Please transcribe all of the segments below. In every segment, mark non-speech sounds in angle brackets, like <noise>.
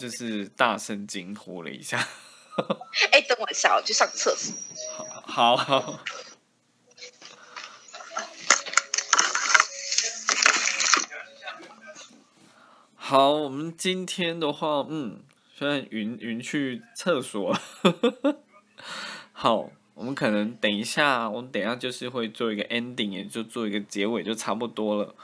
就是大声惊呼了一下。哎，等我一下，我去上厕所。好好。好，我们今天的话，嗯，虽然云云去厕所，好，我们可能等一下，我们等一下就是会做一个 ending，也就做一个结尾，就差不多了。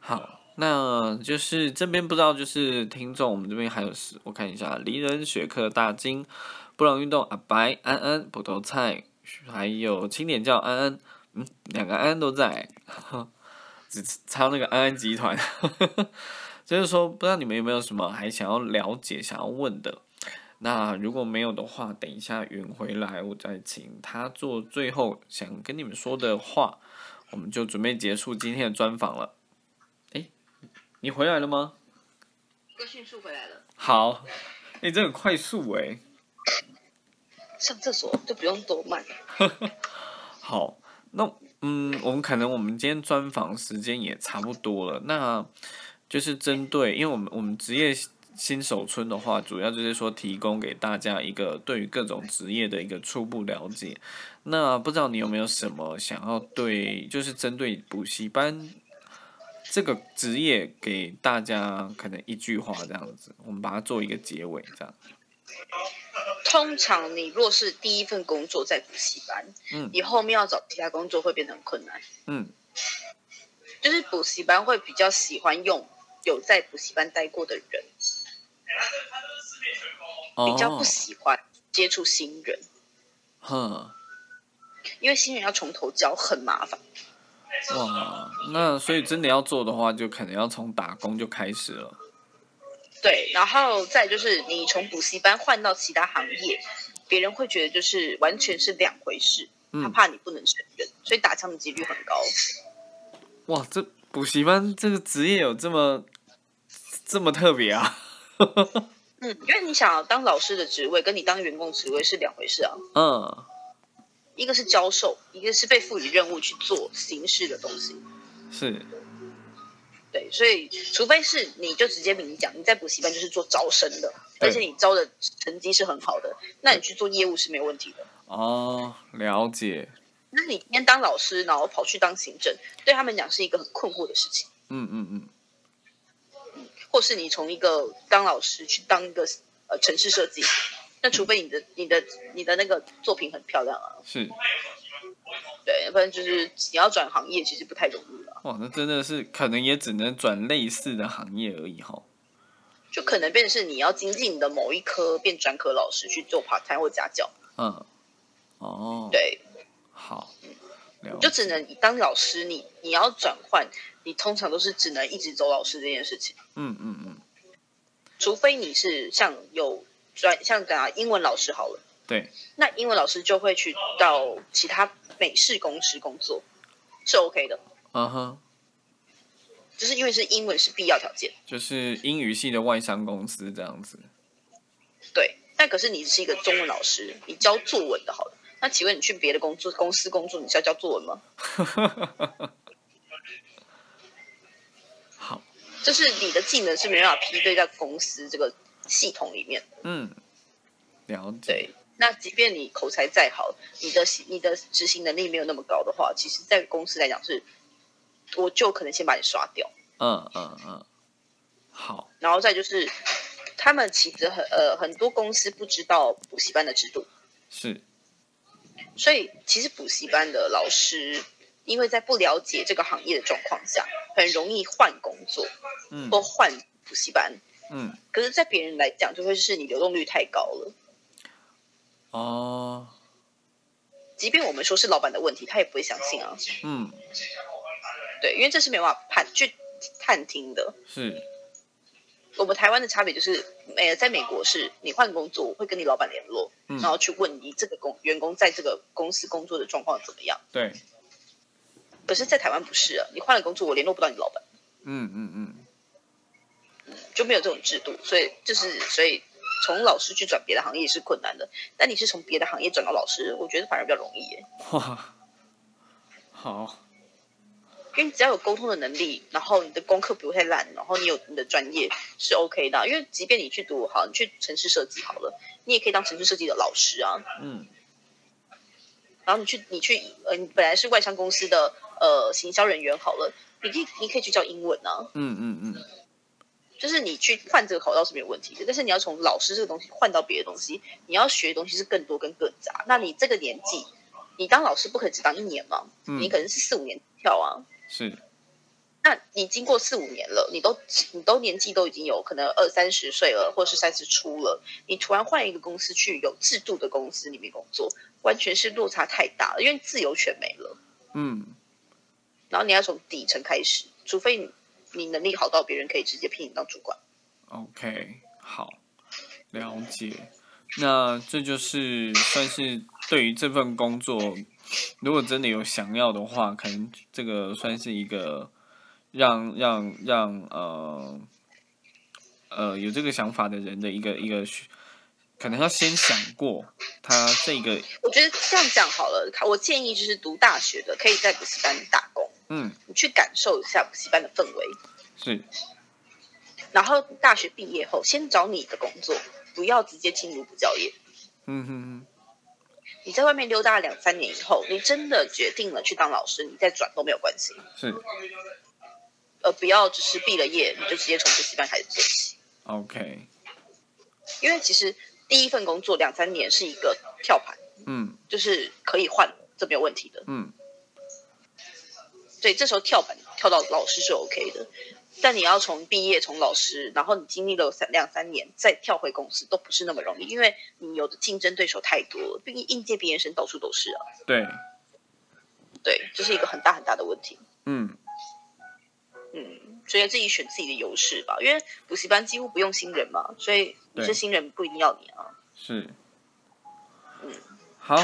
好，那就是这边不知道，就是听众，我们这边还有是，我看一下，离人学科大金，布朗运动阿白安安葡萄菜，还有青点叫安安，嗯，两个安安都在，<laughs> 只差那个安安集团。<laughs> 就是说，不知道你们有没有什么还想要了解、想要问的？那如果没有的话，等一下云回来，我再请他做最后想跟你们说的话，我们就准备结束今天的专访了。哎，你回来了吗？哥迅速回来了。好，哎，这很快速哎。上厕所就不用多慢。<laughs> 好，那嗯，我们可能我们今天专访时间也差不多了，那。就是针对，因为我们我们职业新手村的话，主要就是说提供给大家一个对于各种职业的一个初步了解。那不知道你有没有什么想要对，就是针对补习班这个职业给大家可能一句话这样子，我们把它做一个结尾这样。通常你若是第一份工作在补习班，嗯，你后面要找其他工作会变得很困难，嗯，就是补习班会比较喜欢用。有在补习班待过的人，比较不喜欢接触新人。哼，因为新人要从头教，很麻烦。哇，那所以真的要做的话，就可能要从打工就开始了。对，然后再就是你从补习班换到其他行业，别人会觉得就是完全是两回事，他怕你不能胜任，所以打枪的几率很高。哇，这补习班这个职业有这么？这么特别啊！<laughs> 嗯，因为你想当老师的职位，跟你当员工职位是两回事啊。嗯，一个是教授，一个是被赋予任务去做形式的东西。是。对，所以除非是你就直接明讲，你在补习班就是做招生的，而且你招的成绩是很好的，那你去做业务是没有问题的。哦，了解。那你今天当老师，然后跑去当行政，对他们讲是一个很困惑的事情。嗯嗯嗯。或是你从一个当老师去当一个呃城市设计，那除非你的你的你的那个作品很漂亮啊，<laughs> 是，对，要不然就是你要转行业其实不太容易了。哇，那真的是可能也只能转类似的行业而已哈。就可能变成是你要精进你的某一科，变专科老师去做 part time 或家教。嗯，哦，对，好，就只能当老师，你你要转换。你通常都是只能一直走老师这件事情。嗯嗯嗯。除非你是像有专像讲英文老师好了。对。那英文老师就会去到其他美式公司工作，是 OK 的。嗯哼。就是因为是英文是必要条件。就是英语系的外商公司这样子。对。但可是你是一个中文老师，你教作文的，好了。那请问你去别的工作公司工作，你是要教作文吗？<laughs> 就是你的技能是没办法匹配在公司这个系统里面。嗯，了解。对，那即便你口才再好，你的你的执行能力没有那么高的话，其实，在公司来讲是，我就可能先把你刷掉。嗯嗯嗯。好。然后再就是，他们其实很呃很多公司不知道补习班的制度。是。所以，其实补习班的老师。因为在不了解这个行业的状况下，很容易换工作，嗯，或换补习班，嗯。可是，在别人来讲，就会是你流动率太高了。哦。即便我们说是老板的问题，他也不会相信啊。嗯。对，因为这是没办法判去探听的。是。我们台湾的差别就是，呃，在美国是你换工作我会跟你老板联络，然后去问你这个工员工在这个公司工作的状况怎么样。对。可是，在台湾不是啊，你换了工作，我联络不到你老板。嗯嗯嗯，就没有这种制度，所以就是所以从老师去转别的行业是困难的。但你是从别的行业转到老师，我觉得反而比较容易耶。<laughs> 哇，好，因为只要有沟通的能力，然后你的功课不会太烂，然后你有你的专业是 OK 的。因为即便你去读好，你去城市设计好了，你也可以当城市设计的老师啊。嗯。然后你去，你去，呃，你本来是外商公司的呃行销人员好了，你可以，你可以去教英文啊。嗯嗯嗯。就是你去换这个考道是没有问题的，但是你要从老师这个东西换到别的东西，你要学的东西是更多跟更杂。那你这个年纪，你当老师不可以只当一年嘛？你可能是四五年跳啊。是。那你经过四五年了，你都你都年纪都已经有可能二三十岁了，或者是三十出了，你突然换一个公司去有制度的公司里面工作，完全是落差太大了，因为自由权没了。嗯。然后你要从底层开始，除非你。你能力好到别人可以直接聘你当主管。OK，好，了解。那这就是算是对于这份工作，如果真的有想要的话，可能这个算是一个让让让呃呃有这个想法的人的一个一个，可能要先想过他这个。我觉得这样讲好了，我建议就是读大学的可以在补习班打工。嗯，你去感受一下补习班的氛围。是。然后大学毕业后，先找你的工作，不要直接进入补教业。嗯哼哼。你在外面溜达两三年以后，你真的决定了去当老师，你再转都没有关系。是。呃，不要只是毕了业你就直接从补习班开始做起。OK。因为其实第一份工作两三年是一个跳盘。嗯。就是可以换，这没有问题的。嗯。对，这时候跳板跳到老师是 OK 的，但你要从毕业从老师，然后你经历了三两三年再跳回公司，都不是那么容易，因为你有的竞争对手太多了，毕竟应届毕业生到处都是啊。对，对，这是一个很大很大的问题。嗯嗯，所以自己选自己的优势吧，因为补习班几乎不用新人嘛，所以你是新人不一定要你啊。是，嗯，好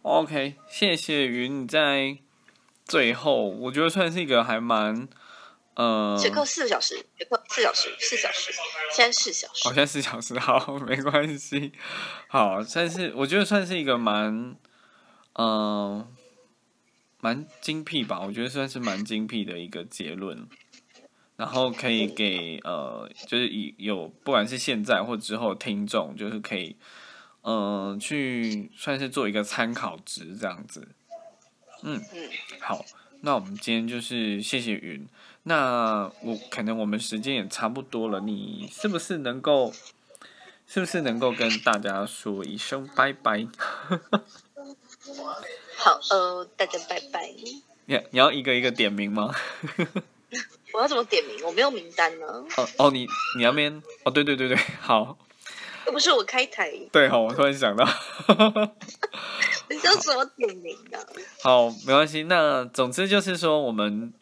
，OK，谢谢云在。最后，我觉得算是一个还蛮，呃，学课四个小时，学课四小时，四小时，现在四小时，好，现在四小时，好，没关系，好，算是我觉得算是一个蛮，嗯，蛮精辟吧，我觉得算是蛮精辟的一个结论，然后可以给呃，就是以有不管是现在或之后听众，就是可以，嗯，去算是做一个参考值这样子。嗯嗯，好，那我们今天就是谢谢云。那我可能我们时间也差不多了，你是不是能够，是不是能够跟大家说一声拜拜？<laughs> 好，呃，大家拜拜。你你要一个一个点名吗？<laughs> 我要怎么点名？我没有名单呢。哦哦，你你那边哦，对对对对，好。又不是我开台。对好，我突然想到。<laughs> 你叫什么点名的？好，没关系。那总之就是说，我们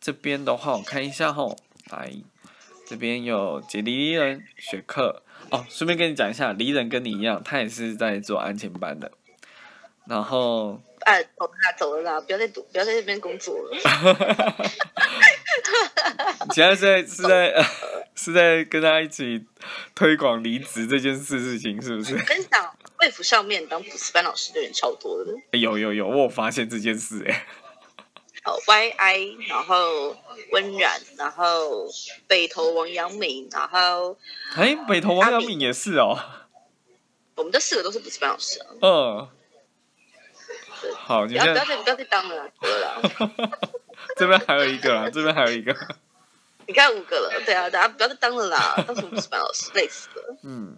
这边的话，我看一下哈。来，这边有杰离人雪克哦。顺便跟你讲一下，离人跟你一样，他也是在做安全班的。然后，哎，走啦，走了啦，不要再读，不要在这边工作了。<laughs> 你现在在是在是在跟他一起推广离职这件事事情，是不是？跟你讲，贵府上面当补习班老师的人超多的。有有有，我有发现这件事哎。哦，Y I，然后温然，然后北投王阳明，然后哎，北投王阳明也是哦。我们这四个都是补习班老师啊。嗯。好，不要不要再不要再当了，够了。<laughs> <laughs> 这边还有一个啦，这边还有一个。你看五个了，对啊，大家不要再当了啦，当什么补习班老师，累死了。嗯，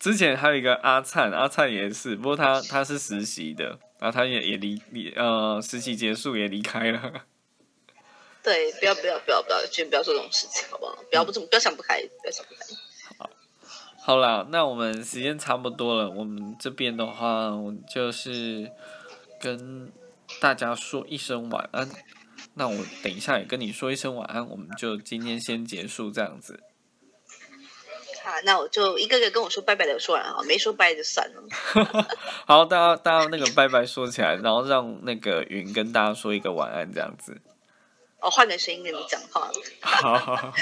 之前还有一个阿灿，阿灿也是，不过他他是实习的，然后他也也离离呃实习结束也离开了。<laughs> 对，不要不要不要不要，先不要做这种事情，好不好？不要不怎么不要想不开，不要想不开。好，好啦，那我们时间差不多了，我们这边的话，我就是跟大家说一声晚安。那我等一下也跟你说一声晚安，我们就今天先结束这样子。好，那我就一个个跟我说拜拜的说完啊，没说拜就算了。<laughs> 好，大家大家那个拜拜说起来，然后让那个云跟大家说一个晚安这样子。哦，换个声音跟你讲话。<laughs> 好好好。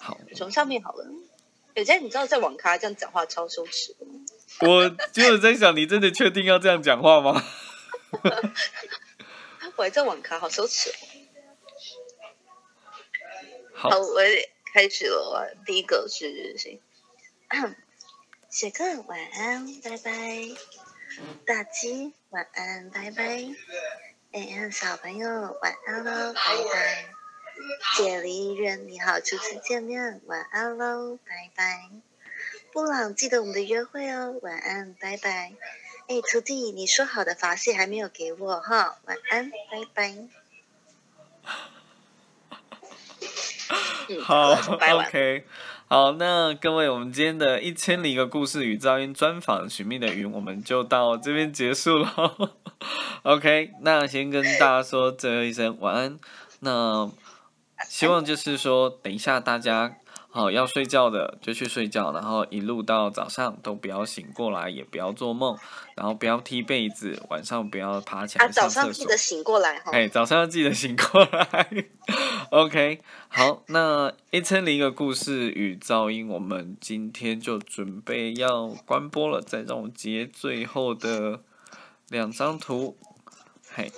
好，从上面好了。有些你知道在网咖这样讲话超羞耻？我就是在想，你真的确定要这样讲话吗？<laughs> 我还在网咖，好羞耻。好，我开始了。第一个是谁？<coughs> 雪克晚安，拜拜。大鸡晚安，拜拜。哎，小朋友晚安喽，拜拜。解离人你好，初次见面，晚安喽，拜拜。布朗记得我们的约会哦，晚安，拜拜。哎，徒弟，你说好的发蟹还没有给我哈，晚安，拜拜。好，OK，好，那各位，我们今天的一千零一个故事与噪音专访《寻觅的云》，我们就到这边结束了。OK，那先跟大家说最后一声晚安。那希望就是说，等一下大家。好，要睡觉的就去睡觉，然后一路到早上都不要醒过来，也不要做梦，然后不要踢被子，晚上不要爬起来上厕所。早上记得醒过来哈。哎，早上要记得醒过来。<laughs> OK，好，那一千零一个故事与噪音，我们今天就准备要关播了，再让我截最后的两张图。嘿，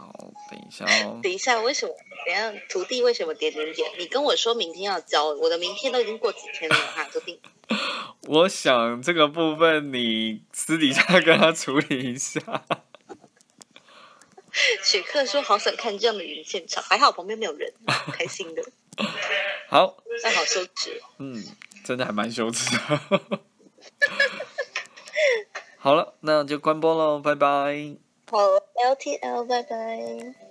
好，等一下哦。等一下，为什么？等下，徒弟为什么点点点？你跟我说明天要交，我的明天都已经过几天了哈，徒弟。<laughs> 我想这个部分你私底下跟他处理一下。<laughs> 雪克说：“好想看这样的云现场，还好旁边没有人，开心的。<laughs> ”好，那好羞耻。嗯，真的还蛮羞耻的。好了，那就关播喽，拜拜。好，L T L，拜拜。